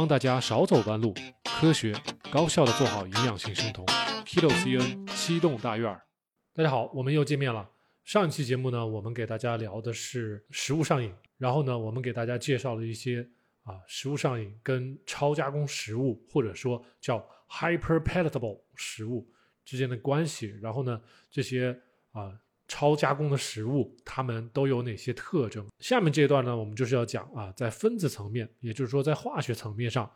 帮大家少走弯路，科学高效的做好营养性生酮。Kilo CN 七栋大院儿，大家好，我们又见面了。上一期节目呢，我们给大家聊的是食物上瘾，然后呢，我们给大家介绍了一些啊食物上瘾跟超加工食物或者说叫 hyper palatable 食物之间的关系，然后呢，这些啊。超加工的食物，它们都有哪些特征？下面这一段呢，我们就是要讲啊，在分子层面，也就是说在化学层面上，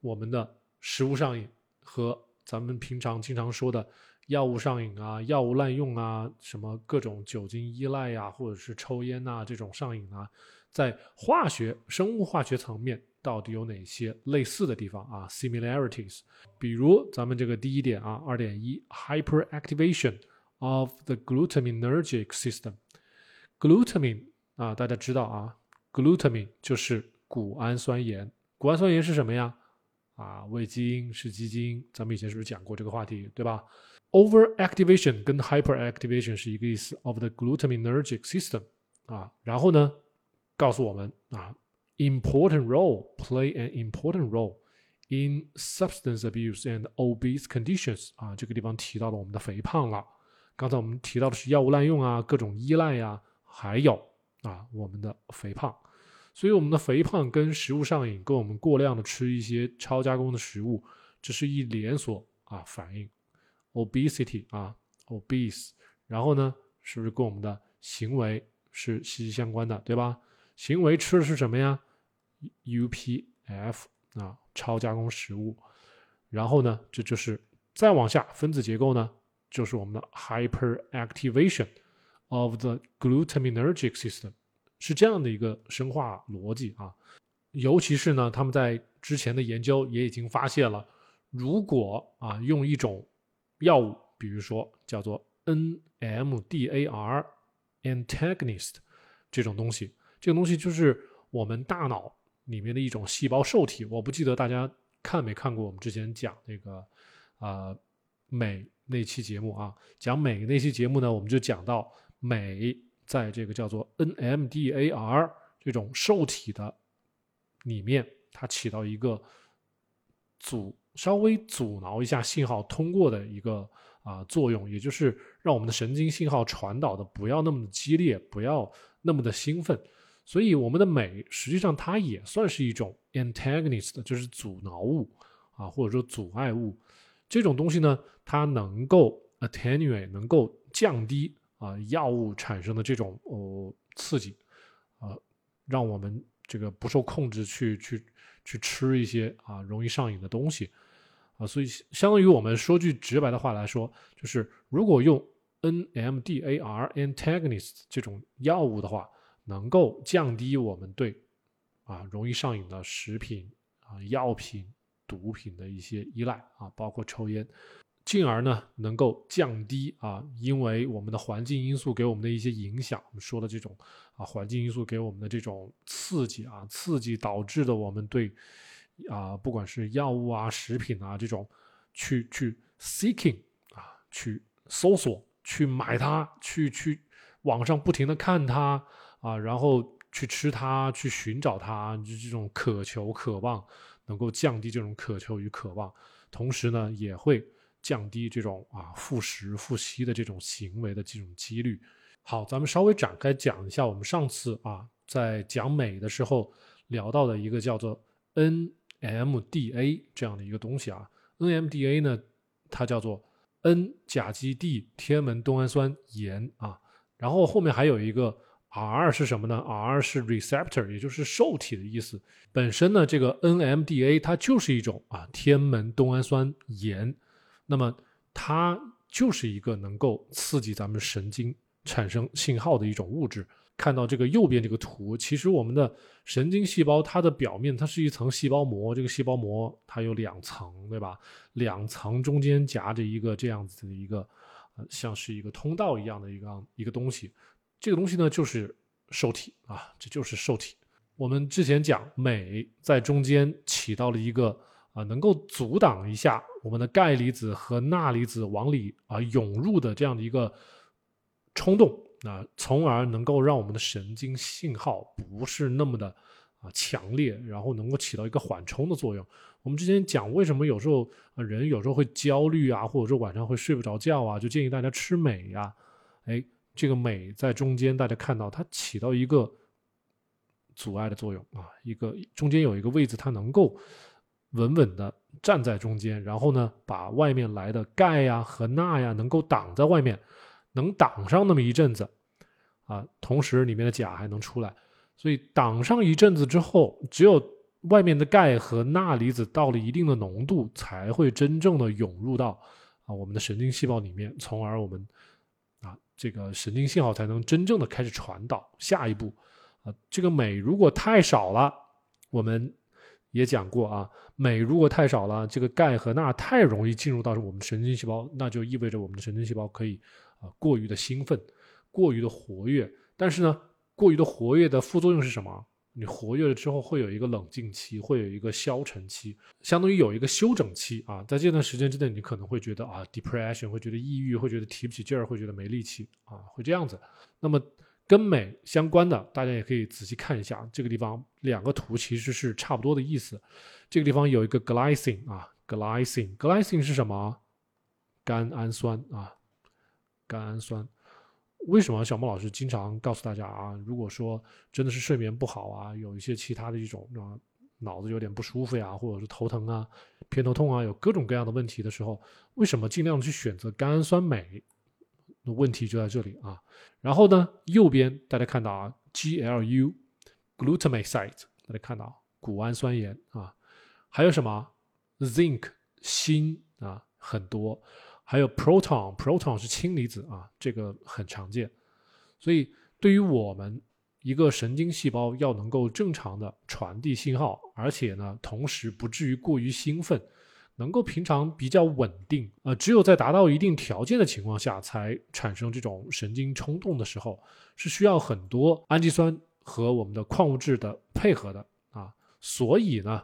我们的食物上瘾和咱们平常经常说的药物上瘾啊、药物滥用啊、什么各种酒精依赖呀，或者是抽烟呐这种上瘾啊，在化学、生物化学层面到底有哪些类似的地方啊？similarities，比如咱们这个第一点啊，二点一 hyperactivation。of the glutaminergic system。glutamine 啊，大家知道啊，glutamine 就是谷氨酸盐。谷氨酸盐是什么呀？啊，味精是基精。咱们以前是不是讲过这个话题，对吧？overactivation 跟 hyperactivation 是一个意思。of the glutaminergic system 啊，然后呢，告诉我们啊，important role play an important role in substance abuse and obese conditions 啊，这个地方提到了我们的肥胖了。 刚才我们提到的是药物滥用啊，各种依赖呀，还有啊我们的肥胖，所以我们的肥胖跟食物上瘾，跟我们过量的吃一些超加工的食物，这是一连锁啊反应，obesity 啊 obese，然后呢，是不是跟我们的行为是息息相关的，对吧？行为吃的是什么呀？UPF 啊超加工食物，然后呢，这就是再往下分子结构呢？就是我们的 hyperactivation of the glutaminergic system，是这样的一个生化逻辑啊。尤其是呢，他们在之前的研究也已经发现了，如果啊用一种药物，比如说叫做 NMDAR antagonist 这种东西，这个东西就是我们大脑里面的一种细胞受体。我不记得大家看没看过我们之前讲那个啊镁。那期节目啊，讲镁那期节目呢，我们就讲到镁在这个叫做 NMDAR 这种受体的里面，它起到一个阻稍微阻挠一下信号通过的一个啊作用，也就是让我们的神经信号传导的不要那么的激烈，不要那么的兴奋。所以我们的镁实际上它也算是一种 antagonist，就是阻挠物啊，或者说阻碍物。这种东西呢，它能够 attenuate，能够降低啊药物产生的这种哦刺激，啊，让我们这个不受控制去去去吃一些啊容易上瘾的东西，啊，所以相当于我们说句直白的话来说，就是如果用 NMDAR antagonist 这种药物的话，能够降低我们对啊容易上瘾的食品啊药品。毒品的一些依赖啊，包括抽烟，进而呢能够降低啊，因为我们的环境因素给我们的一些影响，我们说的这种啊环境因素给我们的这种刺激啊，刺激导致的我们对啊不管是药物啊、食品啊这种去去 seeking 啊，去搜索、去买它、去去网上不停的看它啊，然后去吃它、去寻找它，就这种渴求、渴望。能够降低这种渴求与渴望，同时呢，也会降低这种啊复食复吸的这种行为的这种几率。好，咱们稍微展开讲一下，我们上次啊在讲镁的时候聊到的一个叫做 NMDA 这样的一个东西啊。NMDA 呢，它叫做 N 甲基 D 天门冬氨酸盐啊，然后后面还有一个。R 是什么呢？R 是 receptor，也就是受体的意思。本身呢，这个 NMDA 它就是一种啊天门冬氨酸盐，那么它就是一个能够刺激咱们神经产生信号的一种物质。看到这个右边这个图，其实我们的神经细胞它的表面它是一层细胞膜，这个细胞膜它有两层，对吧？两层中间夹着一个这样子的一个，呃，像是一个通道一样的一个一个东西。这个东西呢，就是受体啊，这就是受体。我们之前讲镁在中间起到了一个啊，能够阻挡一下我们的钙离子和钠离子往里啊涌入的这样的一个冲动啊，从而能够让我们的神经信号不是那么的啊强烈，然后能够起到一个缓冲的作用。我们之前讲为什么有时候人有时候会焦虑啊，或者说晚上会睡不着觉啊，就建议大家吃镁呀。哎，这个镁在中间，大家看到它起到一个阻碍的作用啊，一个中间有一个位置，它能够稳稳的站在中间，然后呢，把外面来的钙呀和钠呀能够挡在外面，能挡上那么一阵子啊，同时里面的钾还能出来，所以挡上一阵子之后，只有。外面的钙和钠离子到了一定的浓度，才会真正的涌入到啊我们的神经细胞里面，从而我们这个神经信号才能真正的开始传导。下一步啊，这个镁如果太少了，我们也讲过啊，镁如果太少了，这个钙和钠太容易进入到我们神经细胞，那就意味着我们的神经细胞可以啊过于的兴奋，过于的活跃。但是呢，过于的活跃的副作用是什么？你活跃了之后，会有一个冷静期，会有一个消沉期，相当于有一个休整期啊。在这段时间之内，你可能会觉得啊，depression，会觉得抑郁，会觉得提不起劲儿，会觉得没力气啊，会这样子。那么跟镁相关的，大家也可以仔细看一下这个地方，两个图其实是差不多的意思。这个地方有一个 glycine 啊，glycine，glycine 是什么？甘氨酸啊，甘氨酸。为什么小莫老师经常告诉大家啊？如果说真的是睡眠不好啊，有一些其他的一种啊，脑子有点不舒服呀，或者是头疼啊、偏头痛啊，有各种各样的问题的时候，为什么尽量去选择甘氨酸镁？那问题就在这里啊。然后呢，右边大家看到啊，GLU，glutamate，大家看到谷氨酸盐啊，还有什么 zinc，锌啊，很多。还有 proton，proton 是氢离子啊，这个很常见。所以对于我们一个神经细胞要能够正常的传递信号，而且呢，同时不至于过于兴奋，能够平常比较稳定，呃，只有在达到一定条件的情况下才产生这种神经冲动的时候，是需要很多氨基酸和我们的矿物质的配合的啊。所以呢，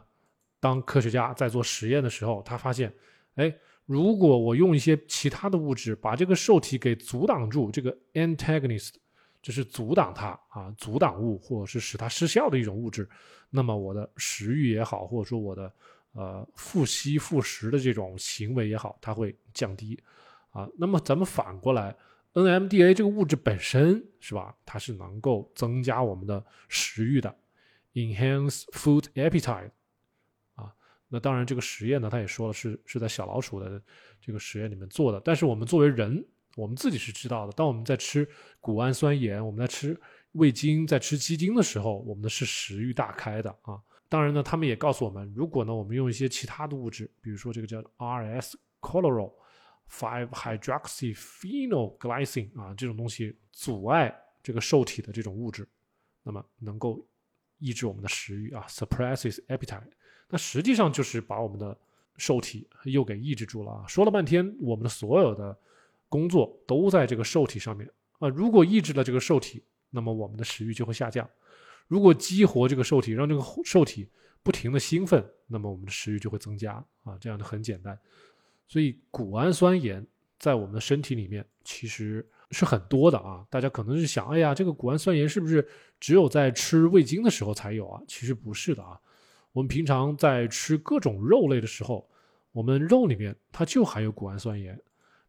当科学家在做实验的时候，他发现，哎。如果我用一些其他的物质把这个受体给阻挡住，这个 antagonist 就是阻挡它啊，阻挡物或者是使它失效的一种物质，那么我的食欲也好，或者说我的呃复吸复食的这种行为也好，它会降低啊。那么咱们反过来，NMDA 这个物质本身是吧，它是能够增加我们的食欲的，enhance food appetite。那当然，这个实验呢，他也说了是是在小老鼠的这个实验里面做的。但是我们作为人，我们自己是知道的。当我们在吃谷氨酸盐，我们在吃味精，在吃鸡精的时候，我们的是食欲大开的啊。当然呢，他们也告诉我们，如果呢我们用一些其他的物质，比如说这个叫 RS chloro five hydroxyphenylglycine 啊这种东西阻碍这个受体的这种物质，那么能够抑制我们的食欲啊，suppresses appetite。那实际上就是把我们的受体又给抑制住了啊！说了半天，我们的所有的工作都在这个受体上面啊。如果抑制了这个受体，那么我们的食欲就会下降；如果激活这个受体，让这个受体不停的兴奋，那么我们的食欲就会增加啊。这样的很简单。所以谷氨酸盐在我们的身体里面其实是很多的啊。大家可能是想，哎呀，这个谷氨酸盐是不是只有在吃味精的时候才有啊？其实不是的啊。我们平常在吃各种肉类的时候，我们肉里面它就含有谷氨酸盐，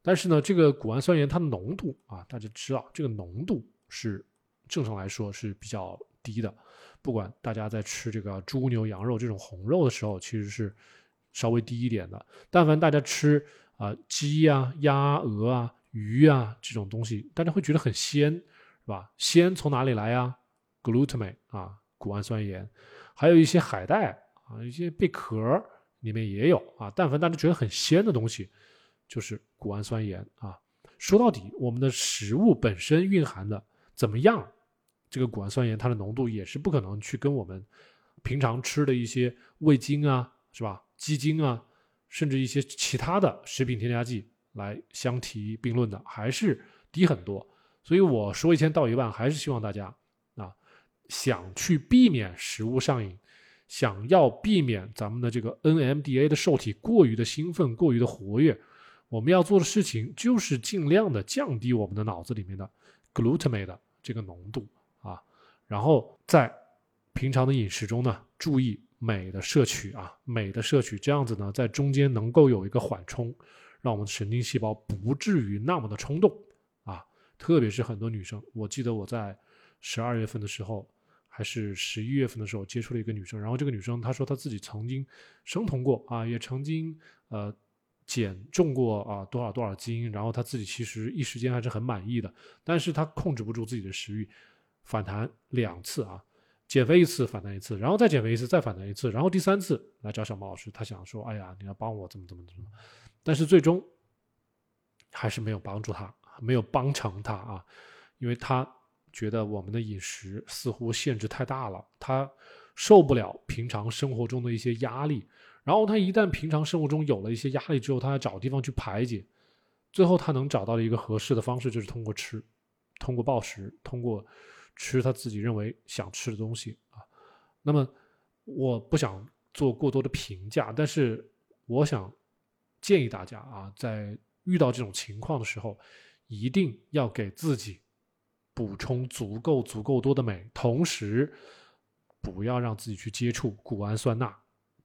但是呢，这个谷氨酸盐它的浓度啊，大家知道这个浓度是正常来说是比较低的。不管大家在吃这个猪牛羊肉这种红肉的时候，其实是稍微低一点的。但凡大家吃啊鸡呀、鸭、鹅啊、鱼啊这种东西，大家会觉得很鲜，是吧？鲜从哪里来呀？glutamate 啊，谷氨酸盐。还有一些海带啊，一些贝壳里面也有啊。但凡大家觉得很鲜的东西，就是谷氨酸盐啊。说到底，我们的食物本身蕴含的怎么样，这个谷氨酸盐它的浓度也是不可能去跟我们平常吃的一些味精啊，是吧？鸡精啊，甚至一些其他的食品添加剂来相提并论的，还是低很多。所以我说一千道一万，还是希望大家。想去避免食物上瘾，想要避免咱们的这个 NMDA 的受体过于的兴奋、过于的活跃，我们要做的事情就是尽量的降低我们的脑子里面的 glutamate 的这个浓度啊，然后在平常的饮食中呢，注意镁的摄取啊，镁的摄取，这样子呢，在中间能够有一个缓冲，让我们的神经细胞不至于那么的冲动啊。特别是很多女生，我记得我在十二月份的时候，还是十一月份的时候接触了一个女生，然后这个女生她说她自己曾经生酮过啊，也曾经呃减重过啊多少多少斤，然后她自己其实一时间还是很满意的，但是她控制不住自己的食欲，反弹两次啊。减肥一次，反弹一次，然后再减肥一次，再反弹一次，然后第三次来找小毛老师，他想说：“哎呀，你要帮我怎么怎么怎么。”但是最终还是没有帮助他，没有帮成他啊，因为他觉得我们的饮食似乎限制太大了，他受不了平常生活中的一些压力。然后他一旦平常生活中有了一些压力之后，他要找地方去排解。最后他能找到的一个合适的方式，就是通过吃，通过暴食，通过。吃他自己认为想吃的东西啊，那么我不想做过多的评价，但是我想建议大家啊，在遇到这种情况的时候，一定要给自己补充足够足够多的镁，同时不要让自己去接触谷氨酸钠，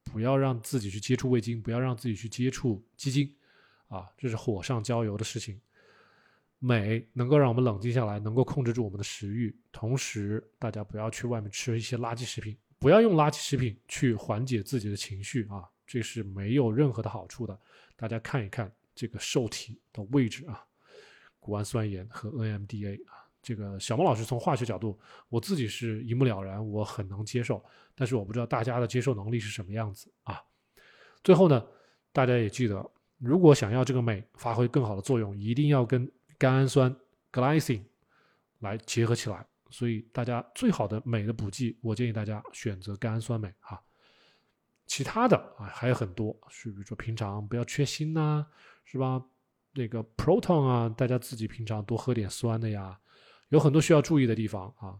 不要让自己去接触味精，不要让自己去接触鸡精，啊，这是火上浇油的事情。镁能够让我们冷静下来，能够控制住我们的食欲。同时，大家不要去外面吃一些垃圾食品，不要用垃圾食品去缓解自己的情绪啊，这是没有任何的好处的。大家看一看这个受体的位置啊，谷氨酸盐和 NMDA 啊，这个小孟老师从化学角度，我自己是一目了然，我很能接受，但是我不知道大家的接受能力是什么样子啊。最后呢，大家也记得，如果想要这个镁发挥更好的作用，一定要跟甘氨酸 glycine 来结合起来，所以大家最好的镁的补剂，我建议大家选择甘氨酸镁啊。其他的啊还有很多，是比如说平常不要缺锌呐，是吧？那个 proton 啊，大家自己平常多喝点酸的呀，有很多需要注意的地方啊。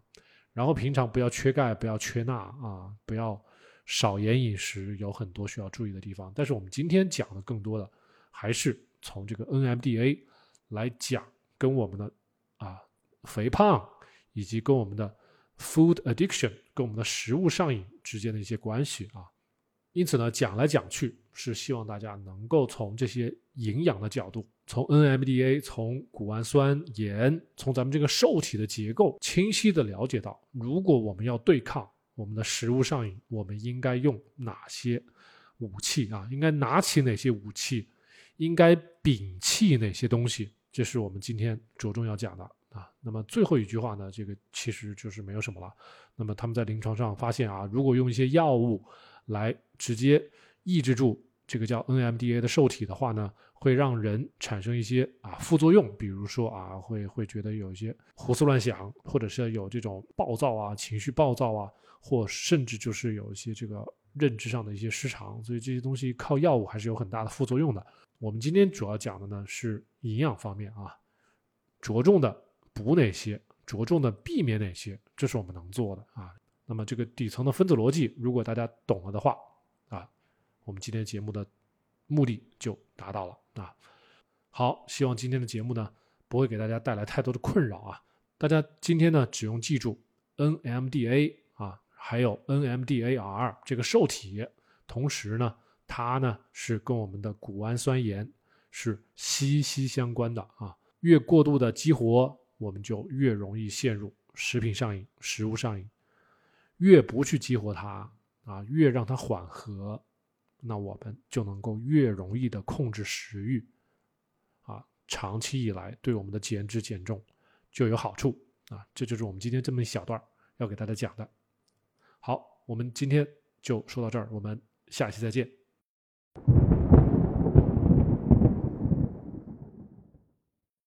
然后平常不要缺钙，不要缺钠啊，不要少盐饮食，有很多需要注意的地方。但是我们今天讲的更多的还是从这个 NMDA。来讲跟我们的啊肥胖以及跟我们的 food addiction 跟我们的食物上瘾之间的一些关系啊，因此呢讲来讲去是希望大家能够从这些营养的角度，从 NMDA 从谷氨酸盐从咱们这个受体的结构清晰的了解到，如果我们要对抗我们的食物上瘾，我们应该用哪些武器啊？应该拿起哪些武器？应该摒弃哪些东西？这是我们今天着重要讲的啊。那么最后一句话呢，这个其实就是没有什么了。那么他们在临床上发现啊，如果用一些药物来直接抑制住这个叫 NMDA 的受体的话呢，会让人产生一些啊副作用，比如说啊会会觉得有一些胡思乱想，或者是有这种暴躁啊、情绪暴躁啊，或甚至就是有一些这个认知上的一些失常。所以这些东西靠药物还是有很大的副作用的。我们今天主要讲的呢是营养方面啊，着重的补哪些，着重的避免哪些，这是我们能做的啊。那么这个底层的分子逻辑，如果大家懂了的话啊，我们今天节目的目的就达到了啊。好，希望今天的节目呢不会给大家带来太多的困扰啊。大家今天呢只用记住 NMDA 啊，还有 NMDAR 这个受体，同时呢。它呢是跟我们的谷氨酸盐是息息相关的啊，越过度的激活，我们就越容易陷入食品上瘾、食物上瘾；越不去激活它啊，越让它缓和，那我们就能够越容易的控制食欲啊，长期以来对我们的减脂减重就有好处啊。这就是我们今天这么一小段要给大家讲的。好，我们今天就说到这儿，我们下期再见。